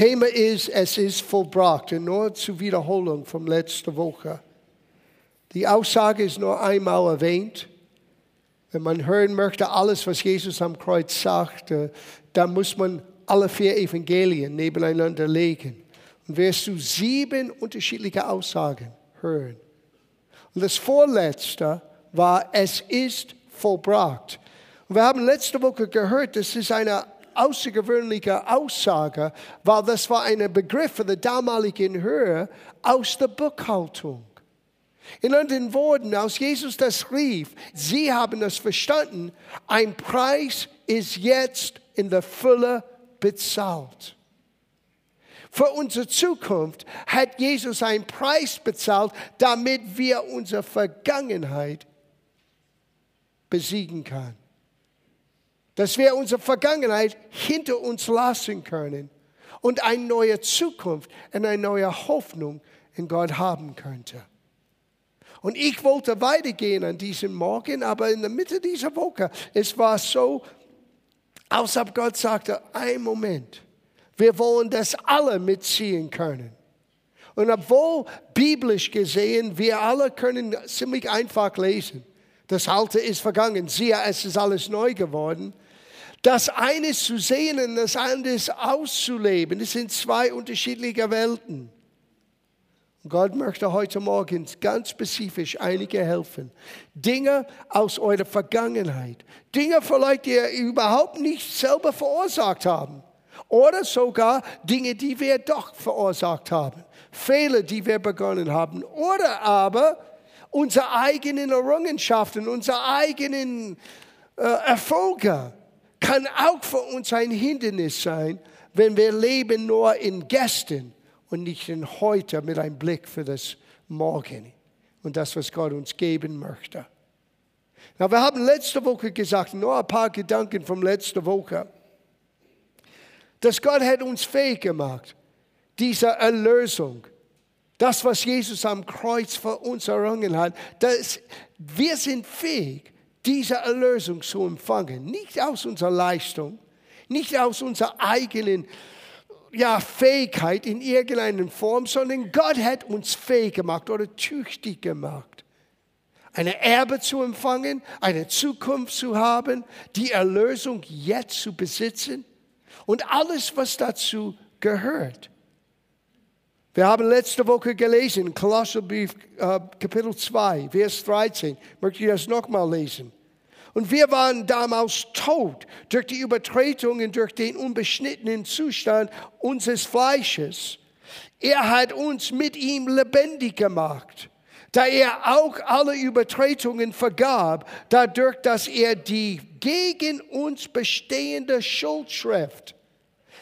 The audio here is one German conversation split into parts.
Thema ist, es ist vollbracht. Und nur zur Wiederholung von letzter Woche. Die Aussage ist nur einmal erwähnt. Wenn man hören möchte, alles, was Jesus am Kreuz sagte, dann muss man alle vier Evangelien nebeneinander legen. Und wirst du sieben unterschiedliche Aussagen hören. Und das vorletzte war, es ist vollbracht. Und wir haben letzte Woche gehört, das ist eine außergewöhnliche Aussage, weil das war ein Begriff für die damaligen Höhe aus der Buchhaltung. In anderen Worten, als Jesus das rief, sie haben es verstanden, ein Preis ist jetzt in der Fülle bezahlt. Für unsere Zukunft hat Jesus einen Preis bezahlt, damit wir unsere Vergangenheit besiegen können. Dass wir unsere Vergangenheit hinter uns lassen können und eine neue Zukunft und eine neue Hoffnung in Gott haben könnte. Und ich wollte weitergehen an diesem Morgen, aber in der Mitte dieser Woche, es war so, als ob Gott sagte, ein Moment, wir wollen das alle mitziehen können. Und obwohl biblisch gesehen, wir alle können ziemlich einfach lesen. Das Alte ist vergangen, siehe, es ist alles neu geworden. Das eine zu sehen und das andere auszuleben, das sind zwei unterschiedliche Welten. Gott möchte heute Morgen ganz spezifisch einige helfen. Dinge aus eurer Vergangenheit. Dinge vielleicht, die ihr überhaupt nicht selber verursacht haben. Oder sogar Dinge, die wir doch verursacht haben. Fehler, die wir begonnen haben. Oder aber unsere eigenen Errungenschaften, unsere eigenen äh, Erfolge kann auch für uns ein Hindernis sein, wenn wir leben nur in Gästen und nicht in heute mit einem Blick für das Morgen und das, was Gott uns geben möchte. Na, wir haben letzte Woche gesagt, nur ein paar Gedanken von letzter Woche, dass Gott hat uns fähig gemacht, diese Erlösung, das, was Jesus am Kreuz für uns errungen hat, dass wir sind fähig, diese Erlösung zu empfangen. Nicht aus unserer Leistung, nicht aus unserer eigenen ja, Fähigkeit in irgendeiner Form, sondern Gott hat uns fähig gemacht oder tüchtig gemacht. Eine Erbe zu empfangen, eine Zukunft zu haben, die Erlösung jetzt zu besitzen und alles, was dazu gehört. Wir haben letzte Woche gelesen, Kolosserbrief äh, Kapitel 2, Vers 13. Möchte ich das nochmal lesen? Und wir waren damals tot durch die Übertretungen, durch den unbeschnittenen Zustand unseres Fleisches. Er hat uns mit ihm lebendig gemacht, da er auch alle Übertretungen vergab, dadurch, dass er die gegen uns bestehende Schuldschrift,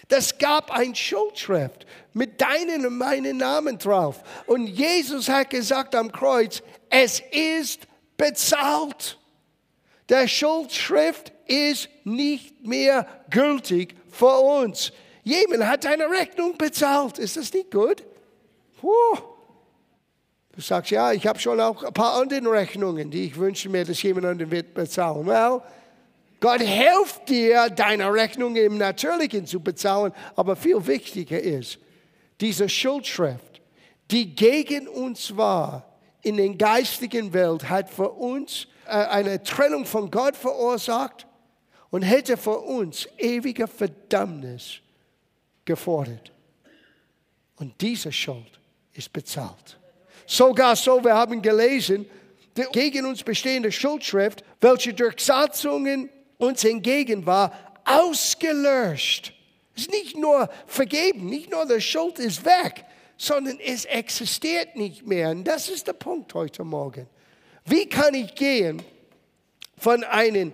das gab ein Schuldschrift mit deinen und meinen Namen drauf. Und Jesus hat gesagt am Kreuz, es ist bezahlt. Der Schuldschrift ist nicht mehr gültig für uns. Jemand hat eine Rechnung bezahlt. Ist das nicht gut? Puh. Du sagst, ja, ich habe schon auch ein paar andere Rechnungen, die ich wünsche mir, dass jemand anderen wird bezahlen. Well, Gott hilft dir, deine Rechnung im Natürlichen zu bezahlen, aber viel wichtiger ist, diese Schuldschrift, die gegen uns war in der geistigen Welt, hat für uns äh, eine Trennung von Gott verursacht und hätte für uns ewige Verdammnis gefordert. Und diese Schuld ist bezahlt. Sogar so, wir haben gelesen, die gegen uns bestehende Schuldschrift, welche durch Satzungen uns entgegen war, ausgelöscht. Es ist nicht nur vergeben, nicht nur die Schuld ist weg, sondern es existiert nicht mehr. Und das ist der Punkt heute Morgen. Wie kann ich gehen von einem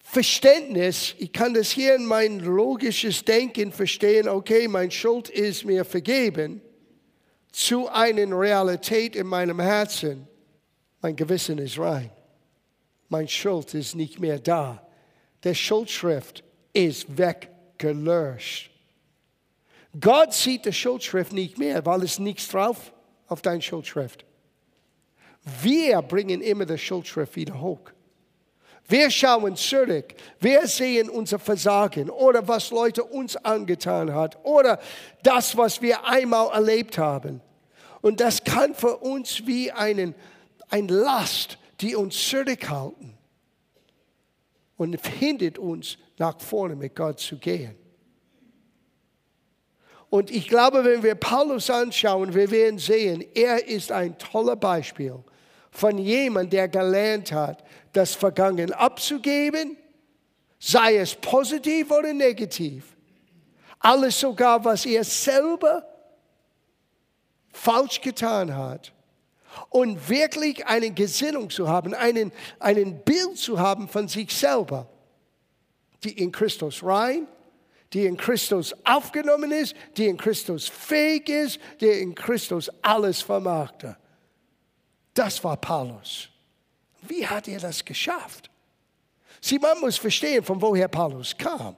Verständnis, ich kann das hier in mein logisches Denken verstehen, okay, mein Schuld ist mir vergeben, zu einer Realität in meinem Herzen, mein Gewissen ist rein. Mein Schuld ist nicht mehr da. Der Schuldschrift ist weggelöscht. Gott sieht die Schuldschrift nicht mehr, weil es nichts drauf auf dein Schuldschrift. Wir bringen immer die Schuldschrift wieder hoch. Wir schauen zurück. Wir sehen unser Versagen oder was Leute uns angetan hat oder das, was wir einmal erlebt haben. Und das kann für uns wie einen, ein Last, die uns zurückhalten und hindert uns, nach vorne mit Gott zu gehen. Und ich glaube, wenn wir Paulus anschauen, wir werden sehen, er ist ein toller Beispiel von jemandem, der gelernt hat, das Vergangene abzugeben, sei es positiv oder negativ. Alles sogar, was er selber falsch getan hat. Und wirklich eine Gesinnung zu haben, einen, einen Bild zu haben von sich selber, die in Christus rein, die in Christus aufgenommen ist, die in Christus fähig ist, die in Christus alles vermachte. Das war Paulus. Wie hat er das geschafft? Sieh, man muss verstehen, von woher Paulus kam.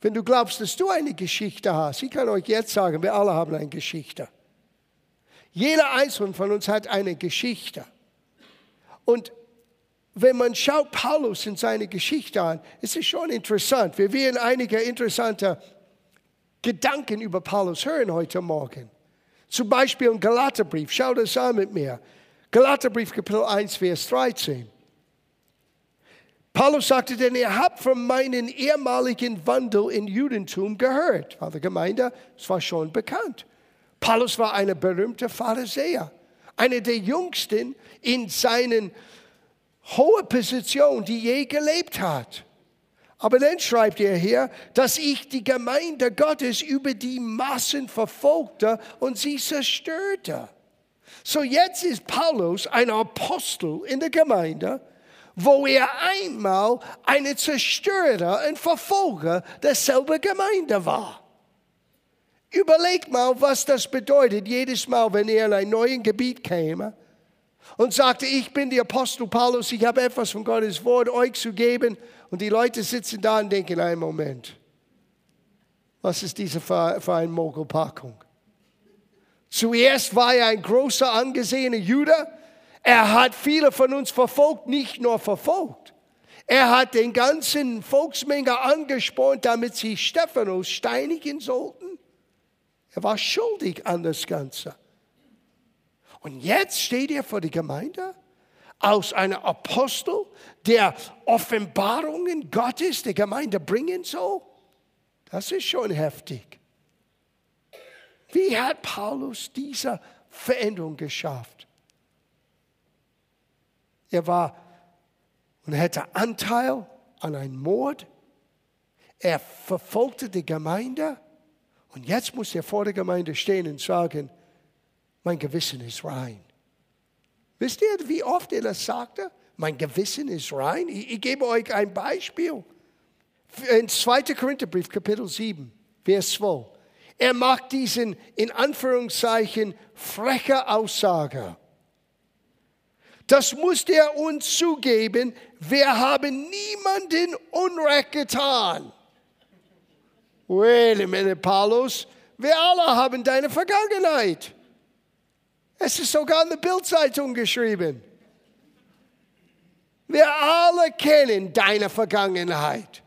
Wenn du glaubst, dass du eine Geschichte hast, ich kann euch jetzt sagen, wir alle haben eine Geschichte. Jeder einzelne von uns hat eine Geschichte. Und wenn man schaut Paulus in seine Geschichte an, ist es schon interessant. Wir werden einige interessante Gedanken über Paulus hören heute Morgen. Zum Beispiel im Galaterbrief. Schau das an mit mir. Galaterbrief Kapitel 1, Vers 13. Paulus sagte, denn ihr habt von meinem ehemaligen Wandel in Judentum gehört. War der Gemeinde, es war schon bekannt. Paulus war ein berühmter Pharisäer, einer der jüngsten in seinen hohen Position, die je gelebt hat. Aber dann schreibt er hier, dass ich die Gemeinde Gottes über die Massen verfolgte und sie zerstörte. So jetzt ist Paulus ein Apostel in der Gemeinde, wo er einmal eine Zerstörer und Verfolger derselben Gemeinde war. Überlegt mal, was das bedeutet, jedes Mal, wenn er in ein neues Gebiet käme und sagte, ich bin der Apostel Paulus, ich habe etwas von Gottes Wort euch zu geben. Und die Leute sitzen da und denken, einen Moment, was ist diese für, eine Mogelpackung? Zuerst war er ein großer, angesehener Jude. Er hat viele von uns verfolgt, nicht nur verfolgt. Er hat den ganzen Volksmenge angespornt, damit sie Stephanus steinigen sollten. Er war schuldig an das Ganze. Und jetzt steht er vor der Gemeinde als ein Apostel, der Offenbarungen Gottes der Gemeinde bringen soll. Das ist schon heftig. Wie hat Paulus diese Veränderung geschafft? Er war und hatte Anteil an einem Mord. Er verfolgte die Gemeinde. Und jetzt muss er vor der Gemeinde stehen und sagen, mein Gewissen ist rein. Wisst ihr, wie oft er das sagte? Mein Gewissen ist rein. Ich, ich gebe euch ein Beispiel. In 2. Korintherbrief, Kapitel 7, Vers 12. Er macht diesen, in Anführungszeichen, freche Aussage. Das muss er uns zugeben. Wir haben niemanden Unrecht getan. Wait a minute, Paulus. Wir alle haben deine Vergangenheit. Es ist sogar in der Bildzeitung geschrieben. Wir alle kennen deine Vergangenheit.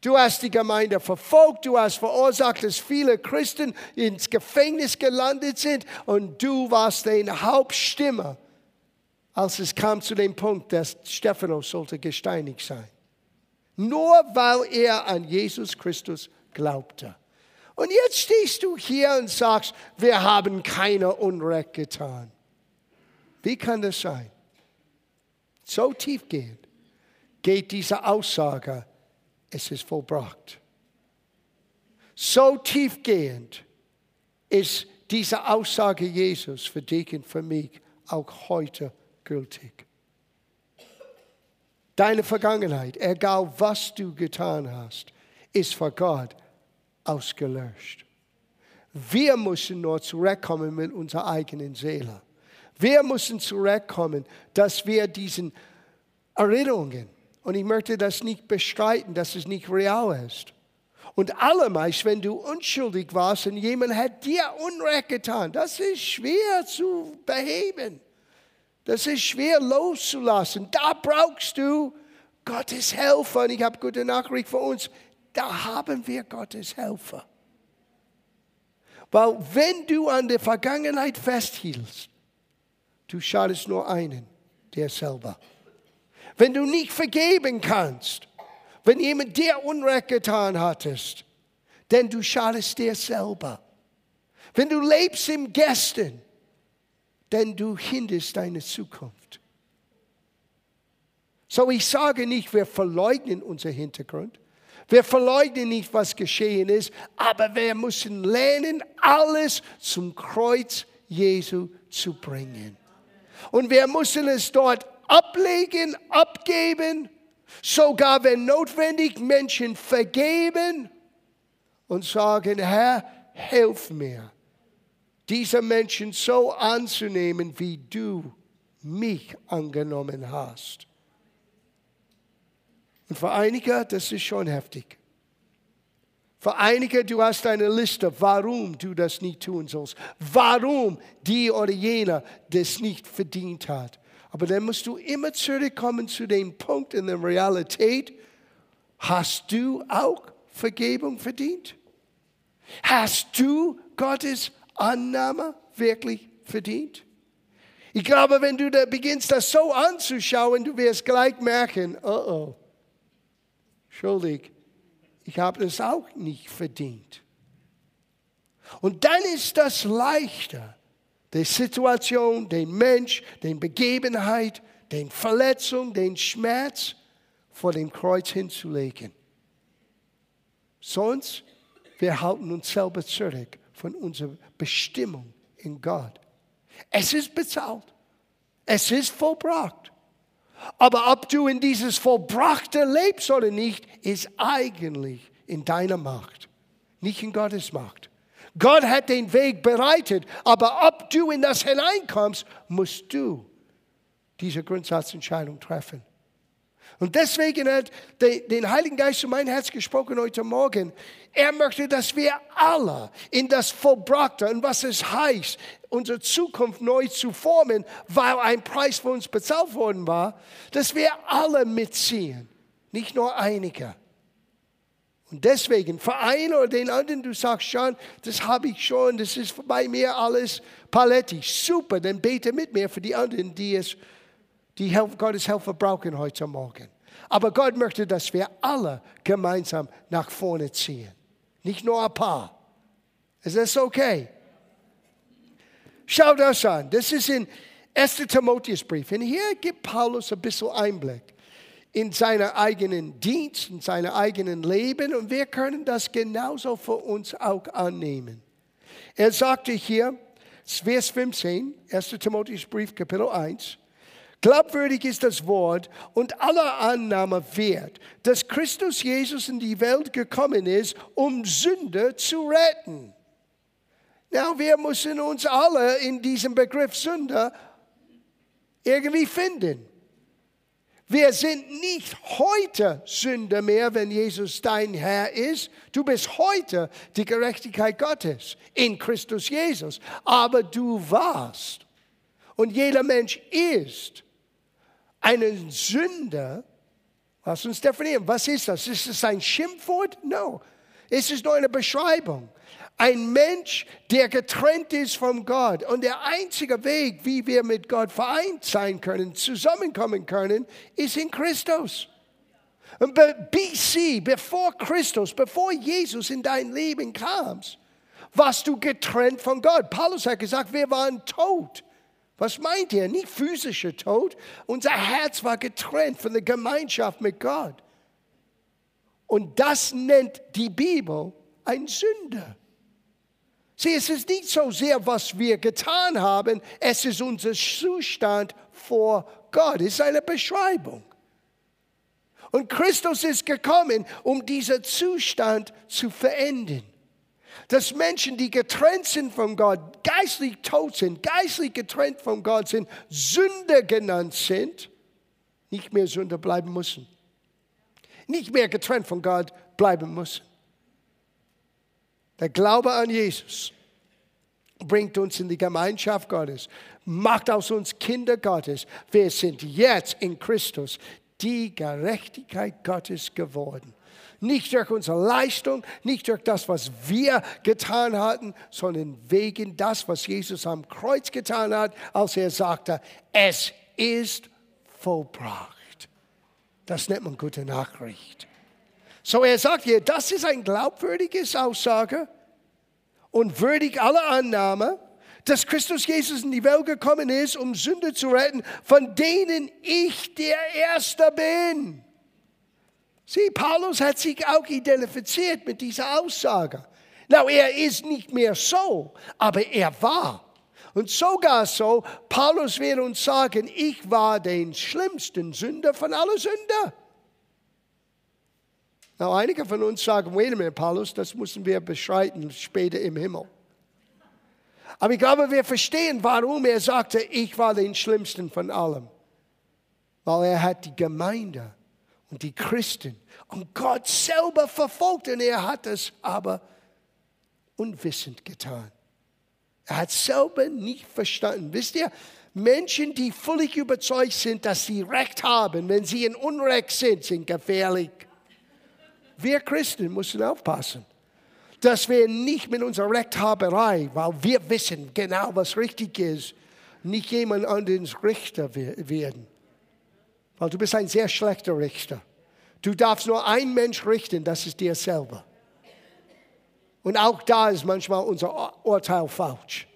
Du hast die Gemeinde verfolgt, du hast verursacht, dass viele Christen ins Gefängnis gelandet sind und du warst deine Hauptstimme, als es kam zu dem Punkt, dass Stephanus sollte gesteinigt sein. Nur weil er an Jesus Christus glaubte. Und jetzt stehst du hier und sagst, wir haben keine Unrecht getan. Wie kann das sein? So tiefgehend geht diese Aussage, es ist vollbracht. So tiefgehend ist diese Aussage Jesus für dich und für mich auch heute gültig. Deine Vergangenheit, egal was du getan hast, ist vor Gott ausgelöscht. Wir müssen nur zurückkommen mit unserer eigenen Seele. Wir müssen zurückkommen, dass wir diesen Erinnerungen, und ich möchte das nicht bestreiten, dass es nicht real ist. Und allermeist, wenn du unschuldig warst und jemand hat dir Unrecht getan, das ist schwer zu beheben. Das ist schwer loszulassen. Da brauchst du Gottes Helfer. Und ich habe gute Nachricht für uns. Da haben wir Gottes Helfer. Weil wenn du an der Vergangenheit festhielst, du schadest nur einen, der selber. Wenn du nicht vergeben kannst, wenn jemand dir Unrecht getan hattest, denn du schadest dir selber. Wenn du lebst im Gestern, denn du hinderst deine Zukunft. So ich sage nicht, wir verleugnen unser Hintergrund. Wir verleugnen nicht, was geschehen ist, aber wir müssen lernen, alles zum Kreuz Jesu zu bringen. Und wir müssen es dort ablegen, abgeben, sogar wenn notwendig Menschen vergeben und sagen, Herr, hilf mir, diese Menschen so anzunehmen, wie du mich angenommen hast. Und für einige, das ist schon heftig. Für einige, du hast eine Liste, warum du das nicht tun sollst. Warum die oder jener das nicht verdient hat. Aber dann musst du immer zurückkommen zu dem Punkt in der Realität. Hast du auch Vergebung verdient? Hast du Gottes Annahme wirklich verdient? Ich glaube, wenn du da beginnst, das so anzuschauen, du wirst gleich merken, oh oh, schuldig, ich habe das auch nicht verdient. Und dann ist das leichter, die Situation, den Mensch, den Begebenheit, den Verletzung, den Schmerz vor dem Kreuz hinzulegen. Sonst, wir halten uns selber zurück von unserer Bestimmung in Gott. Es ist bezahlt. Es ist vollbracht. Aber ob du in dieses Vollbrachte lebst oder nicht, ist eigentlich in deiner Macht, nicht in Gottes Macht. Gott hat den Weg bereitet, aber ob du in das hineinkommst, musst du diese Grundsatzentscheidung treffen. Und deswegen hat den Heiligen Geist zu mein Herz gesprochen heute Morgen. Er möchte, dass wir alle in das Vollbrachte und was es heißt, unsere Zukunft neu zu formen, weil ein Preis für uns bezahlt worden war, dass wir alle mitziehen, nicht nur einige. Und deswegen, für einen oder den anderen, du sagst schon, das habe ich schon, das ist bei mir alles palettig. Super, dann bete mit mir für die anderen, die es die Gottes Helfer brauchen heute Morgen. Aber Gott möchte, dass wir alle gemeinsam nach vorne ziehen. Nicht nur ein paar. Ist das okay? Schau das an. Das ist in 1. Timotheusbrief. Und hier gibt Paulus ein bisschen Einblick in seinen eigenen Dienst, in seinem eigenen Leben. Und wir können das genauso für uns auch annehmen. Er sagte hier, Vers 15, 1. Timotheusbrief, Kapitel 1, Glaubwürdig ist das Wort und aller Annahme wert, dass Christus Jesus in die Welt gekommen ist, um Sünder zu retten. Na, wir müssen uns alle in diesem Begriff Sünder irgendwie finden. Wir sind nicht heute Sünder mehr, wenn Jesus dein Herr ist. Du bist heute die Gerechtigkeit Gottes in Christus Jesus. Aber du warst und jeder Mensch ist einen Sünder, lass uns definieren, was ist das? Ist es ein Schimpfwort? No. Es ist nur eine Beschreibung. Ein Mensch, der getrennt ist von Gott. Und der einzige Weg, wie wir mit Gott vereint sein können, zusammenkommen können, ist in Christus. Und BC, bevor Christus, bevor Jesus in dein Leben kam, warst du getrennt von Gott. Paulus hat gesagt, wir waren tot was meint ihr? Nicht physischer Tod. Unser Herz war getrennt von der Gemeinschaft mit Gott. Und das nennt die Bibel ein Sünder. Sieh, es ist nicht so sehr, was wir getan haben, es ist unser Zustand vor Gott. Es ist eine Beschreibung. Und Christus ist gekommen, um diesen Zustand zu verändern dass Menschen, die getrennt sind von Gott, geistlich tot sind, geistlich getrennt von Gott sind, Sünder genannt sind, nicht mehr Sünder bleiben müssen. Nicht mehr getrennt von Gott bleiben müssen. Der Glaube an Jesus bringt uns in die Gemeinschaft Gottes, macht aus uns Kinder Gottes. Wir sind jetzt in Christus die Gerechtigkeit Gottes geworden. Nicht durch unsere Leistung, nicht durch das, was wir getan hatten, sondern wegen das, was Jesus am Kreuz getan hat, als er sagte, es ist vollbracht. Das nennt man gute Nachricht. So er sagt hier, das ist ein glaubwürdiges Aussage und würdig aller Annahme, dass Christus Jesus in die Welt gekommen ist, um Sünde zu retten, von denen ich der Erste bin. Sieh, Paulus hat sich auch identifiziert mit dieser Aussage. Now, er ist nicht mehr so, aber er war. Und sogar so, Paulus wird uns sagen, ich war den schlimmsten Sünder von allen Sünder. Now, einige von uns sagen, wait a minute, Paulus, das müssen wir beschreiten später im Himmel. Aber ich glaube, wir verstehen, warum er sagte, ich war den schlimmsten von allem. Weil er hat die Gemeinde und die Christen und Gott selber verfolgt und er hat es aber unwissend getan. Er hat selber nicht verstanden. Wisst ihr, Menschen, die völlig überzeugt sind, dass sie Recht haben, wenn sie in Unrecht sind, sind gefährlich. Wir Christen müssen aufpassen, dass wir nicht mit unserer Rechthaberei, weil wir wissen genau, was richtig ist, nicht jemand anderes Richter werden. Weil du bist ein sehr schlechter Richter. Du darfst nur ein Mensch richten, das ist dir selber. Und auch da ist manchmal unser Urteil falsch.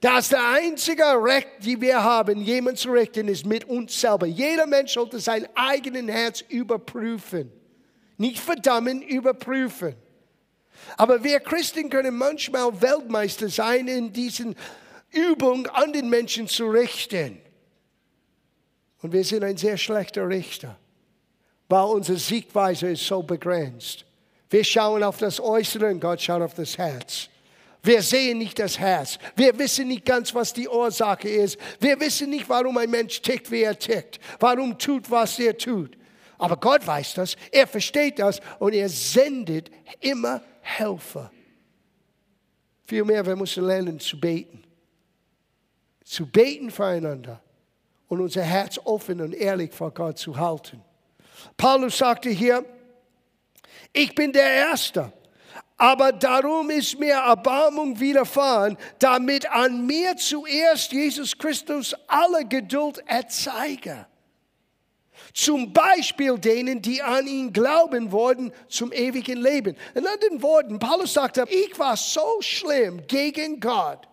Das der einzige Recht, die wir haben, jemanden zu richten, ist mit uns selber. Jeder Mensch sollte sein eigenes Herz überprüfen. Nicht verdammen, überprüfen. Aber wir Christen können manchmal Weltmeister sein in diesen Übung an den Menschen zu richten. Und wir sind ein sehr schlechter Richter weil unsere Sichtweise ist so begrenzt. Wir schauen auf das Äußere und Gott schaut auf das Herz. Wir sehen nicht das Herz. Wir wissen nicht ganz, was die Ursache ist. Wir wissen nicht, warum ein Mensch tickt, wie er tickt. Warum tut, was er tut. Aber Gott weiß das. Er versteht das und er sendet immer Helfer. Vielmehr, wir müssen lernen zu beten. Zu beten füreinander und unser Herz offen und ehrlich vor Gott zu halten. Paulus sagte hier, ich bin der Erste, aber darum ist mir Erbarmung widerfahren, damit an mir zuerst Jesus Christus alle Geduld erzeige. Zum Beispiel denen, die an ihn glauben worden zum ewigen Leben. In anderen Worten, Paulus sagte, ich war so schlimm gegen Gott,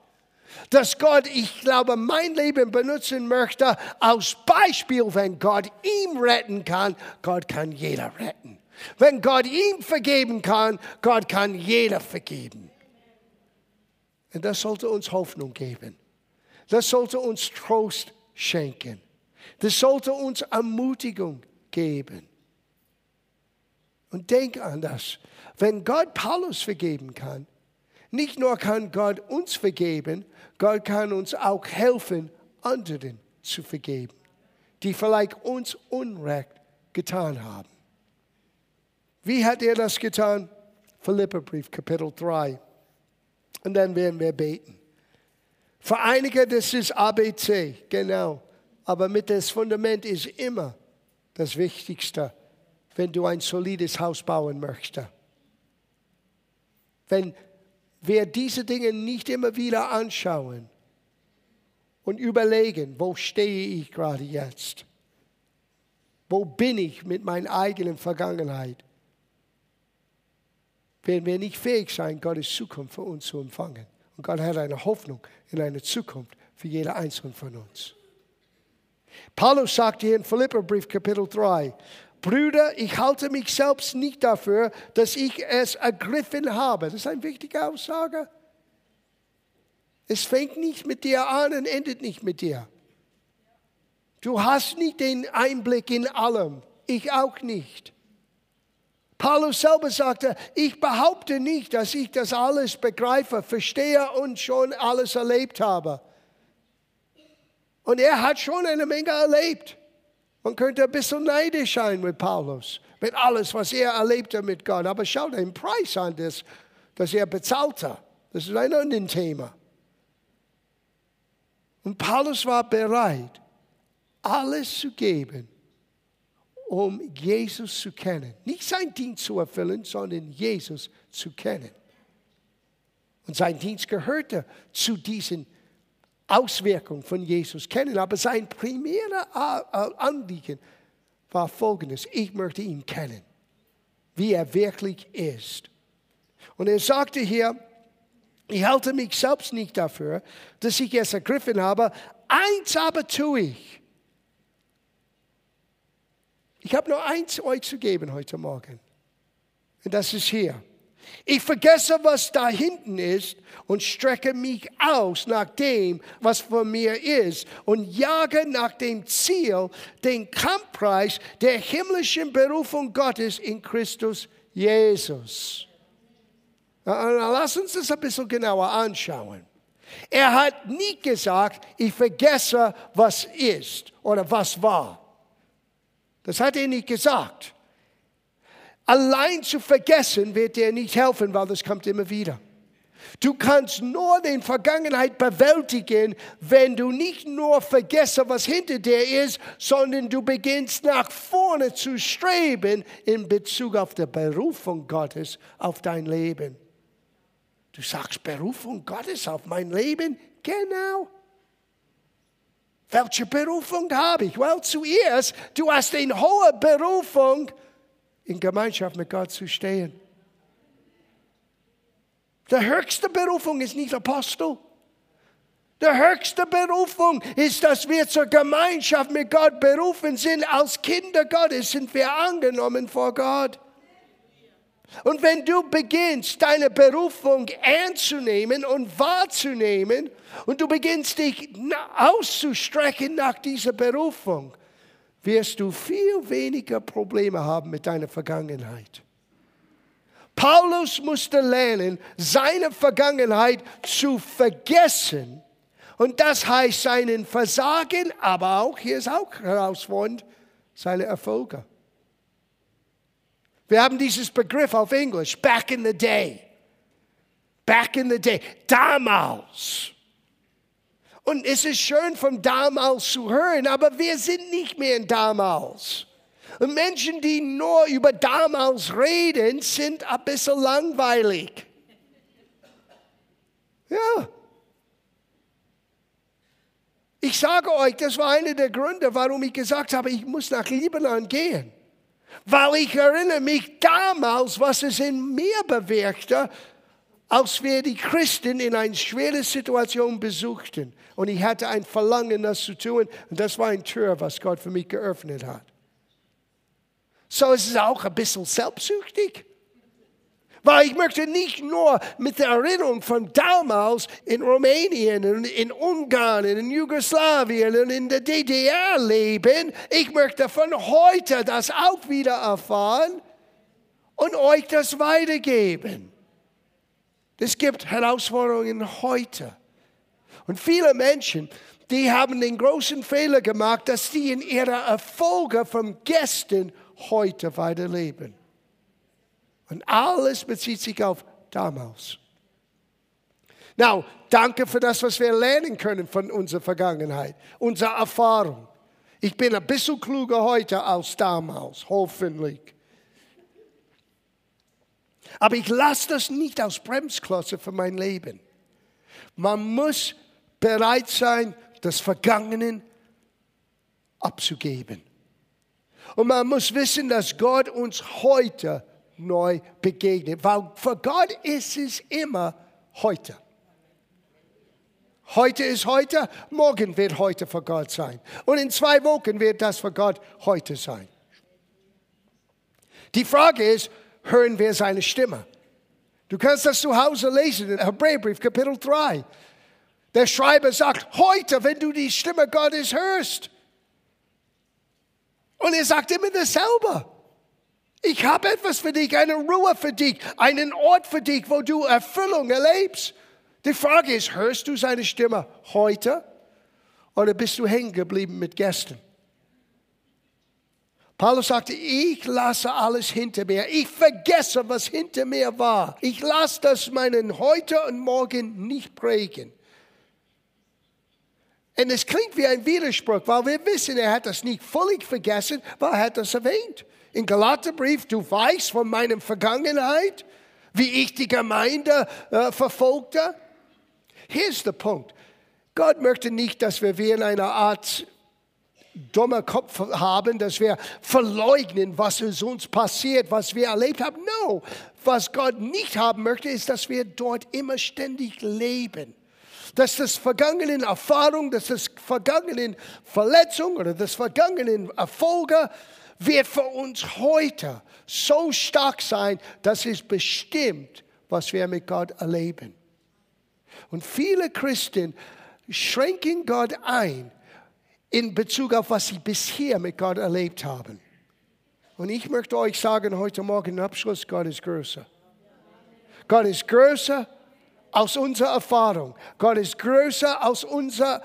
dass Gott, ich glaube, mein Leben benutzen möchte als Beispiel, wenn Gott ihm retten kann, Gott kann jeder retten. Wenn Gott ihm vergeben kann, Gott kann jeder vergeben. Und das sollte uns Hoffnung geben. Das sollte uns Trost schenken. Das sollte uns Ermutigung geben. Und denk an das. Wenn Gott Paulus vergeben kann, nicht nur kann Gott uns vergeben, Gott kann uns auch helfen, anderen zu vergeben, die vielleicht uns Unrecht getan haben. Wie hat er das getan? Philipperbrief, Kapitel 3. Und dann werden wir beten. Für einige, das ist ABC, genau. Aber mit das Fundament ist immer das Wichtigste, wenn du ein solides Haus bauen möchtest. Wenn wir diese Dinge nicht immer wieder anschauen und überlegen, wo stehe ich gerade jetzt? Wo bin ich mit meiner eigenen Vergangenheit? Werden wir nicht fähig sein, Gottes Zukunft für uns zu empfangen. Und Gott hat eine Hoffnung in eine Zukunft für jeder Einzelne von uns. Paulus sagt hier in Philipperbrief Kapitel 3, Brüder, ich halte mich selbst nicht dafür, dass ich es ergriffen habe. Das ist eine wichtige Aussage. Es fängt nicht mit dir an und endet nicht mit dir. Du hast nicht den Einblick in allem. Ich auch nicht. Paulus selber sagte, ich behaupte nicht, dass ich das alles begreife, verstehe und schon alles erlebt habe. Und er hat schon eine Menge erlebt. Man könnte ein bisschen neidisch sein mit Paulus, mit alles, was er erlebte mit Gott. Aber schau den Preis an, das, das er bezahlte. Das ist ein anderes Thema. Und Paulus war bereit, alles zu geben, um Jesus zu kennen. Nicht sein Dienst zu erfüllen, sondern Jesus zu kennen. Und sein Dienst gehörte zu diesen Auswirkungen von Jesus kennen. Aber sein primärer Anliegen war folgendes. Ich möchte ihn kennen, wie er wirklich ist. Und er sagte hier, ich halte mich selbst nicht dafür, dass ich es ergriffen habe. Eins aber tue ich. Ich habe nur eins euch zu geben heute Morgen. Und das ist hier. Ich vergesse, was da hinten ist und strecke mich aus nach dem, was vor mir ist und jage nach dem Ziel, den Kampfpreis der himmlischen Berufung Gottes in Christus Jesus. Lass uns das ein bisschen genauer anschauen. Er hat nie gesagt, ich vergesse, was ist oder was war. Das hat er nicht gesagt. Allein zu vergessen wird dir nicht helfen, weil das kommt immer wieder. Du kannst nur die Vergangenheit bewältigen, wenn du nicht nur vergisst, was hinter dir ist, sondern du beginnst nach vorne zu streben in Bezug auf die Berufung Gottes auf dein Leben. Du sagst Berufung Gottes auf mein Leben? Genau. Welche Berufung habe ich? Well, zuerst, du hast eine hohe Berufung, in Gemeinschaft mit Gott zu stehen. Die höchste Berufung ist nicht Apostel. Die höchste Berufung ist, dass wir zur Gemeinschaft mit Gott berufen sind. Als Kinder Gottes sind wir angenommen vor Gott. Und wenn du beginnst, deine Berufung ernst zu nehmen und wahrzunehmen und du beginnst dich auszustrecken nach dieser Berufung, wirst du viel weniger Probleme haben mit deiner Vergangenheit. Paulus musste lernen, seine Vergangenheit zu vergessen. Und das heißt seinen Versagen, aber auch, hier ist auch herausfordernd, seine Erfolge. Wir haben dieses Begriff auf Englisch, back in the day. Back in the day. Damals. Und es ist schön von damals zu hören, aber wir sind nicht mehr in damals. Und Menschen, die nur über damals reden, sind ein bisschen langweilig. Ja. Ich sage euch, das war einer der Gründe, warum ich gesagt habe, ich muss nach Libanon gehen. Weil ich erinnere mich damals, was es in mir bewirkte, als wir die Christen in einer schweren Situation besuchten. Und ich hatte ein Verlangen, das zu tun. Und das war ein Tür, was Gott für mich geöffnet hat. So ist es auch ein bisschen selbstsüchtig. Weil ich möchte nicht nur mit der Erinnerung von damals in Rumänien und in Ungarn, in Jugoslawien und in der DDR leben. Ich möchte von heute das auch wieder erfahren und euch das weitergeben. Es gibt Herausforderungen heute. Und viele Menschen, die haben den großen Fehler gemacht, dass sie in ihrer Erfolge von gestern heute weiterleben. Und alles bezieht sich auf damals. Now, danke für das, was wir lernen können von unserer Vergangenheit, unserer Erfahrung. Ich bin ein bisschen kluger heute als damals, hoffentlich. Aber ich lasse das nicht als Bremsklotze für mein Leben. Man muss bereit sein, das Vergangene abzugeben. Und man muss wissen, dass Gott uns heute neu begegnet, weil für Gott ist es immer heute. Heute ist heute, morgen wird heute für Gott sein. Und in zwei Wochen wird das für Gott heute sein. Die Frage ist, hören wir seine Stimme. Du kannst das zu Hause lesen in Hebräerbrief Kapitel 3. Der Schreiber sagt, heute, wenn du die Stimme Gottes hörst. Und er sagt immer dasselbe. Ich habe etwas für dich, eine Ruhe für dich, einen Ort für dich, wo du Erfüllung erlebst. Die Frage ist, hörst du seine Stimme heute oder bist du hängen geblieben mit gestern? Paulus sagte, ich lasse alles hinter mir. Ich vergesse, was hinter mir war. Ich lasse das meinen heute und morgen nicht prägen. Und es klingt wie ein Widerspruch, weil wir wissen, er hat das nicht völlig vergessen, weil er hat das erwähnt. Im Galaterbrief, du weißt von meiner Vergangenheit, wie ich die Gemeinde äh, verfolgte. Hier ist der Punkt. Gott möchte nicht, dass wir wie in einer Art dummer Kopf haben, dass wir verleugnen, was uns passiert, was wir erlebt haben. No, was Gott nicht haben möchte, ist, dass wir dort immer ständig leben. Dass das vergangenen Erfahrung, dass das vergangenen Verletzung oder das vergangenen Erfolge wird für uns heute so stark sein, dass es bestimmt, was wir mit Gott erleben. Und viele Christen schränken Gott ein in Bezug auf was sie bisher mit Gott erlebt haben. Und ich möchte euch sagen heute Morgen im Abschluss, Gott ist größer. Gott ist größer aus unserer Erfahrung. Gott ist größer aus unserer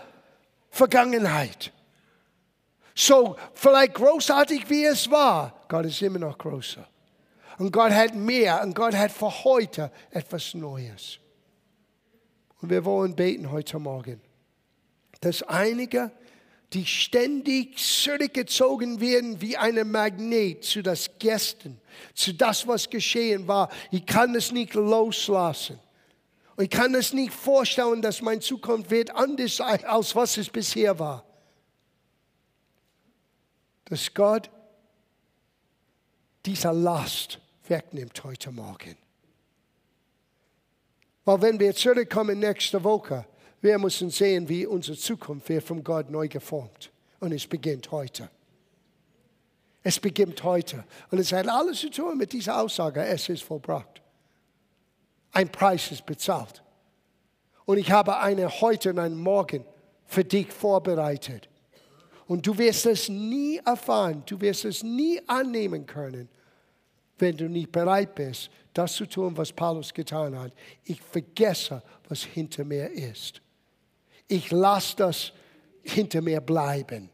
Vergangenheit. So, vielleicht großartig wie es war, Gott ist immer noch größer. Und Gott hat mehr und Gott hat für heute etwas Neues. Und wir wollen beten heute Morgen, dass einige, die ständig zurückgezogen werden wie ein Magnet zu das Gästen, zu das, was geschehen war. Ich kann es nicht loslassen. Und ich kann es nicht vorstellen, dass meine Zukunft wird anders sein, als was es bisher war. Dass Gott diese Last wegnimmt heute Morgen. Weil wenn wir zurückkommen nächste Woche, wir müssen sehen, wie unsere Zukunft wird von Gott neu geformt. Und es beginnt heute. Es beginnt heute. Und es hat alles zu tun mit dieser Aussage, es ist vollbracht. Ein Preis ist bezahlt. Und ich habe eine heute und einen Morgen für dich vorbereitet. Und du wirst es nie erfahren, du wirst es nie annehmen können, wenn du nicht bereit bist, das zu tun, was Paulus getan hat. Ich vergesse, was hinter mir ist ich lasse das hinter mir bleiben.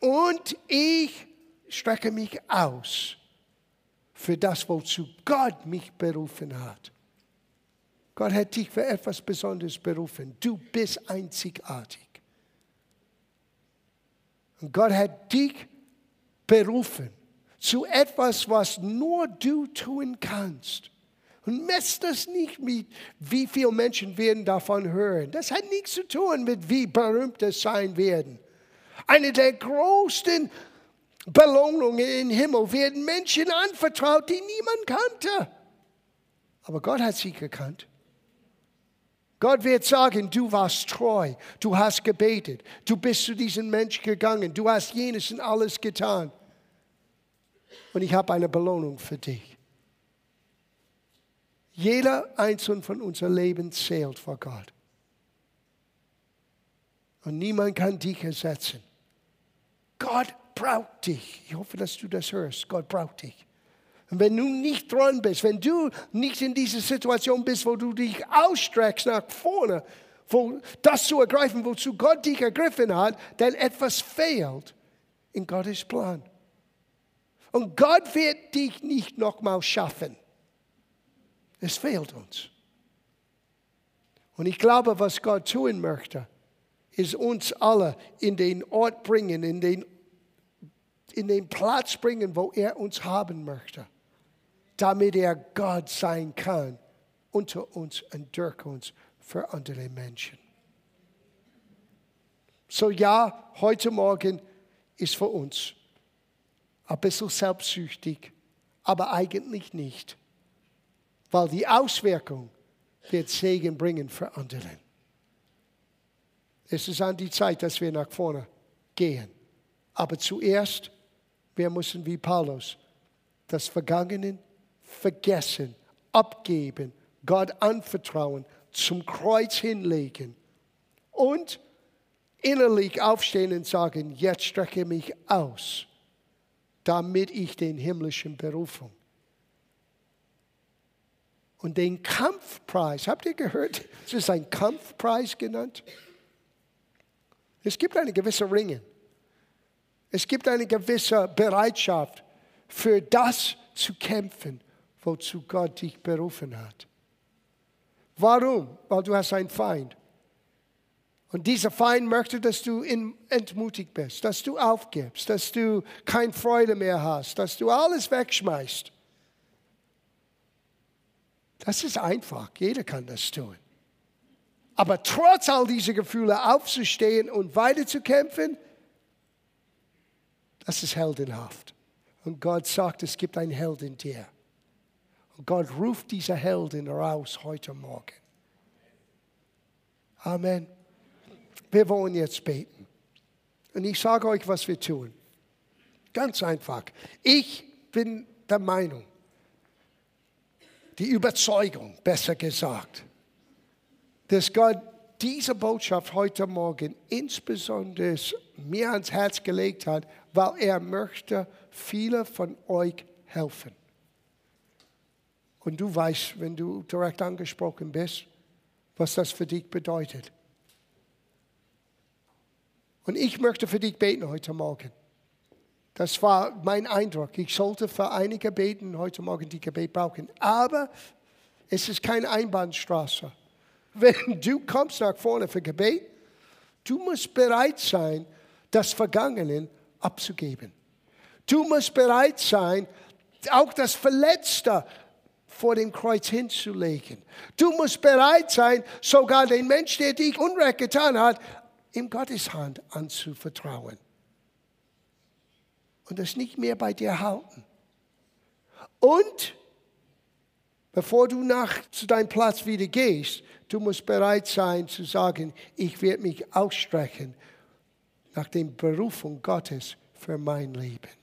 Und ich strecke mich aus für das, wozu Gott mich berufen hat. Gott hat dich für etwas Besonderes berufen. Du bist einzigartig. Und Gott hat dich berufen zu etwas, was nur du tun kannst. Und messt das nicht mit, wie viele Menschen werden davon hören. Das hat nichts zu tun mit, wie berühmt es sein werden. Eine der größten Belohnungen im Himmel werden Menschen anvertraut, die niemand kannte. Aber Gott hat sie gekannt. Gott wird sagen, du warst treu, du hast gebetet, du bist zu diesem Mensch gegangen, du hast jenes und alles getan. Und ich habe eine Belohnung für dich. Jeder einzelne von unserem Leben zählt vor Gott. Und niemand kann dich ersetzen. Gott braucht dich. Ich hoffe, dass du das hörst. Gott braucht dich. Und wenn du nicht dran bist, wenn du nicht in dieser Situation bist, wo du dich ausstreckst nach vorne, wo das zu ergreifen, wozu Gott dich ergriffen hat, dann etwas fehlt in Gottes Plan. Und Gott wird dich nicht nochmal schaffen. Es fehlt uns. Und ich glaube, was Gott tun möchte, ist uns alle in den Ort bringen, in den, in den Platz bringen, wo er uns haben möchte, damit er Gott sein kann unter uns und durch uns für andere Menschen. So ja, heute Morgen ist für uns ein bisschen selbstsüchtig, aber eigentlich nicht weil die Auswirkung wird Segen bringen für andere. Es ist an die Zeit, dass wir nach vorne gehen. Aber zuerst, wir müssen wie Paulus das Vergangene vergessen, abgeben, Gott anvertrauen, zum Kreuz hinlegen und innerlich aufstehen und sagen, jetzt strecke mich aus, damit ich den himmlischen Berufung und den Kampfpreis, habt ihr gehört? Es ist ein Kampfpreis genannt. Es gibt eine gewisse Ringen. Es gibt eine gewisse Bereitschaft, für das zu kämpfen, wozu Gott dich berufen hat. Warum? Weil du hast einen Feind. Und dieser Feind möchte, dass du entmutigt bist, dass du aufgibst, dass du keine Freude mehr hast, dass du alles wegschmeißt. Das ist einfach, jeder kann das tun. Aber trotz all dieser Gefühle aufzustehen und weiterzukämpfen, das ist heldenhaft. Und Gott sagt, es gibt einen Held in dir. Und Gott ruft diese Heldin raus heute Morgen. Amen. Wir wollen jetzt beten. Und ich sage euch, was wir tun. Ganz einfach. Ich bin der Meinung, die Überzeugung, besser gesagt, dass Gott diese Botschaft heute Morgen insbesondere mir ans Herz gelegt hat, weil er möchte viele von euch helfen. Und du weißt, wenn du direkt angesprochen bist, was das für dich bedeutet. Und ich möchte für dich beten heute Morgen. Das war mein Eindruck. Ich sollte für einige beten heute Morgen, die Gebet brauchen. Aber es ist keine Einbahnstraße. Wenn du kommst nach vorne für Gebet, du musst bereit sein, das Vergangene abzugeben. Du musst bereit sein, auch das Verletzte vor dem Kreuz hinzulegen. Du musst bereit sein, sogar den Mensch, der dich Unrecht getan hat, in Gottes Hand anzuvertrauen. Und das nicht mehr bei dir halten. Und bevor du nach zu deinem Platz wieder gehst, du musst bereit sein zu sagen, ich werde mich ausstrecken nach der Berufung Gottes für mein Leben.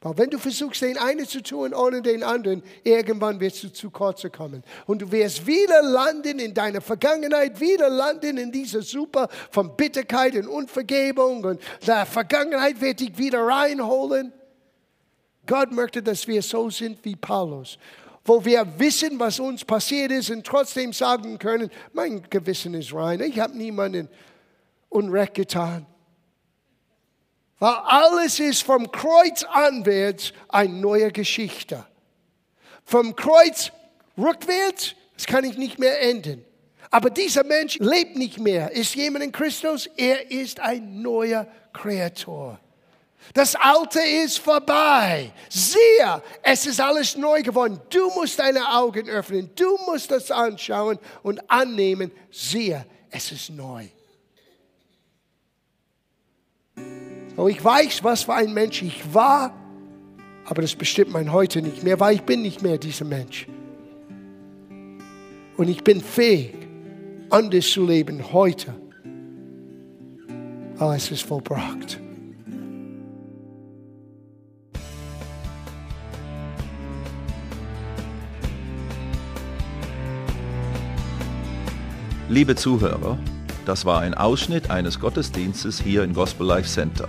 Weil wenn du versuchst, den einen zu tun ohne den anderen, irgendwann wirst du zu kurz kommen. Und du wirst wieder landen in deiner Vergangenheit, wieder landen in dieser Suppe von Bitterkeit und Unvergebung. Und der Vergangenheit wird dich wieder reinholen. Gott möchte, dass wir so sind wie Paulus, wo wir wissen, was uns passiert ist und trotzdem sagen können, mein Gewissen ist rein, ich habe niemanden Unrecht getan. Weil alles ist vom Kreuz anwärts eine neue Geschichte. Vom Kreuz rückwärts, das kann ich nicht mehr enden. Aber dieser Mensch lebt nicht mehr. Ist jemand in Christus? Er ist ein neuer Kreator. Das Alte ist vorbei. Siehe, es ist alles neu geworden. Du musst deine Augen öffnen. Du musst das anschauen und annehmen. Siehe, es ist neu. Und ich weiß, was für ein Mensch ich war, aber das bestimmt mein Heute nicht mehr, weil ich bin nicht mehr dieser Mensch. Und ich bin fähig, anders zu leben heute, weil es ist vollbracht. Liebe Zuhörer, das war ein Ausschnitt eines Gottesdienstes hier im Gospel Life Center.